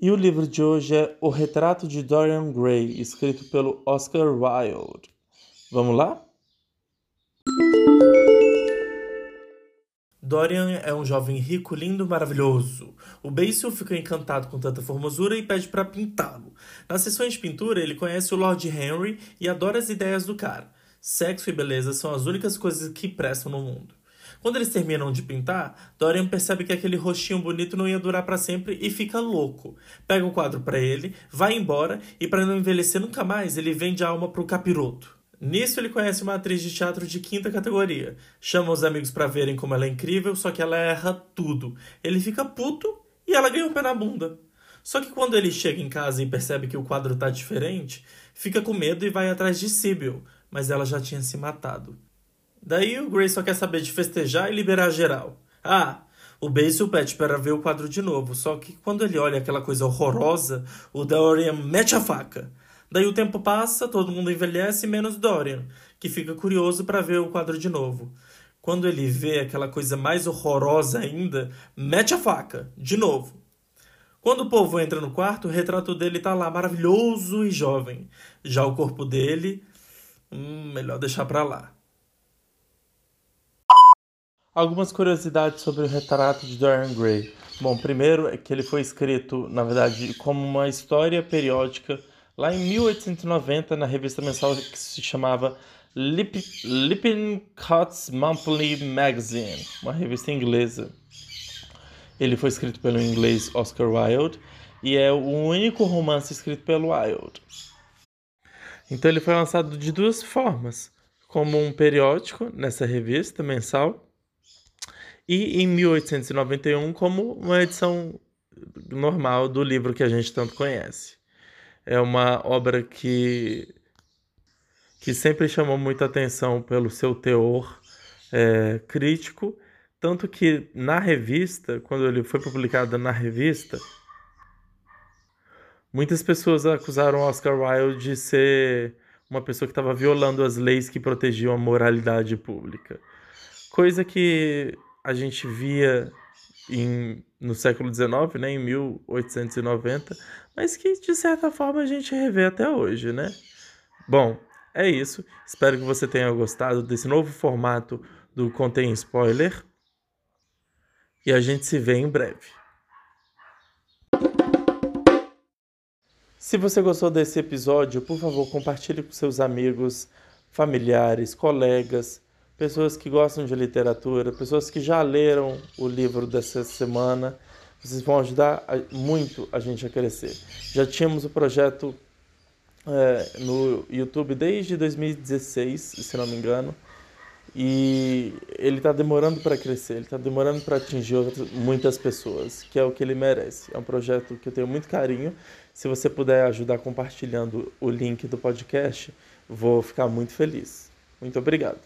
E o livro de hoje é O Retrato de Dorian Gray, escrito pelo Oscar Wilde. Vamos lá? Dorian é um jovem rico, lindo, maravilhoso. O Basil fica encantado com tanta formosura e pede para pintá-lo. Nas sessões de pintura, ele conhece o Lord Henry e adora as ideias do cara. Sexo e beleza são as únicas coisas que prestam no mundo. Quando eles terminam de pintar, Dorian percebe que aquele rostinho bonito não ia durar para sempre e fica louco. Pega o quadro para ele, vai embora e para não envelhecer nunca mais, ele vende a alma pro capiroto. Nisso ele conhece uma atriz de teatro de quinta categoria. Chama os amigos para verem como ela é incrível, só que ela erra tudo. Ele fica puto e ela ganha um pé na bunda. Só que quando ele chega em casa e percebe que o quadro tá diferente, fica com medo e vai atrás de Sibyl, mas ela já tinha se matado. Daí o Gray só quer saber de festejar e liberar geral. Ah, o Basil pede para ver o quadro de novo, só que quando ele olha aquela coisa horrorosa, o Dorian mete a faca. Daí o tempo passa, todo mundo envelhece, menos Dorian, que fica curioso para ver o quadro de novo. Quando ele vê aquela coisa mais horrorosa ainda, mete a faca, de novo. Quando o povo entra no quarto, o retrato dele tá lá, maravilhoso e jovem. Já o corpo dele, hum, melhor deixar pra lá. Algumas curiosidades sobre o retrato de Dorian Gray. Bom, primeiro é que ele foi escrito, na verdade, como uma história periódica lá em 1890 na revista mensal que se chamava Lip, Lippincott's Monthly Magazine, uma revista inglesa. Ele foi escrito pelo inglês Oscar Wilde e é o único romance escrito pelo Wilde. Então ele foi lançado de duas formas, como um periódico nessa revista mensal e em 1891 como uma edição normal do livro que a gente tanto conhece. É uma obra que, que sempre chamou muita atenção pelo seu teor é, crítico, tanto que na revista, quando ele foi publicado na revista, muitas pessoas acusaram Oscar Wilde de ser uma pessoa que estava violando as leis que protegiam a moralidade pública. Coisa que a gente via em, no século XIX, né, em 1890, mas que de certa forma a gente revê até hoje, né? Bom, é isso. Espero que você tenha gostado desse novo formato do Contém Spoiler. E a gente se vê em breve. Se você gostou desse episódio, por favor, compartilhe com seus amigos, familiares, colegas pessoas que gostam de literatura, pessoas que já leram o livro dessa semana. Vocês vão ajudar muito a gente a crescer. Já tínhamos o projeto é, no YouTube desde 2016, se não me engano, e ele está demorando para crescer, ele está demorando para atingir outras, muitas pessoas, que é o que ele merece. É um projeto que eu tenho muito carinho. Se você puder ajudar compartilhando o link do podcast, vou ficar muito feliz. Muito obrigado.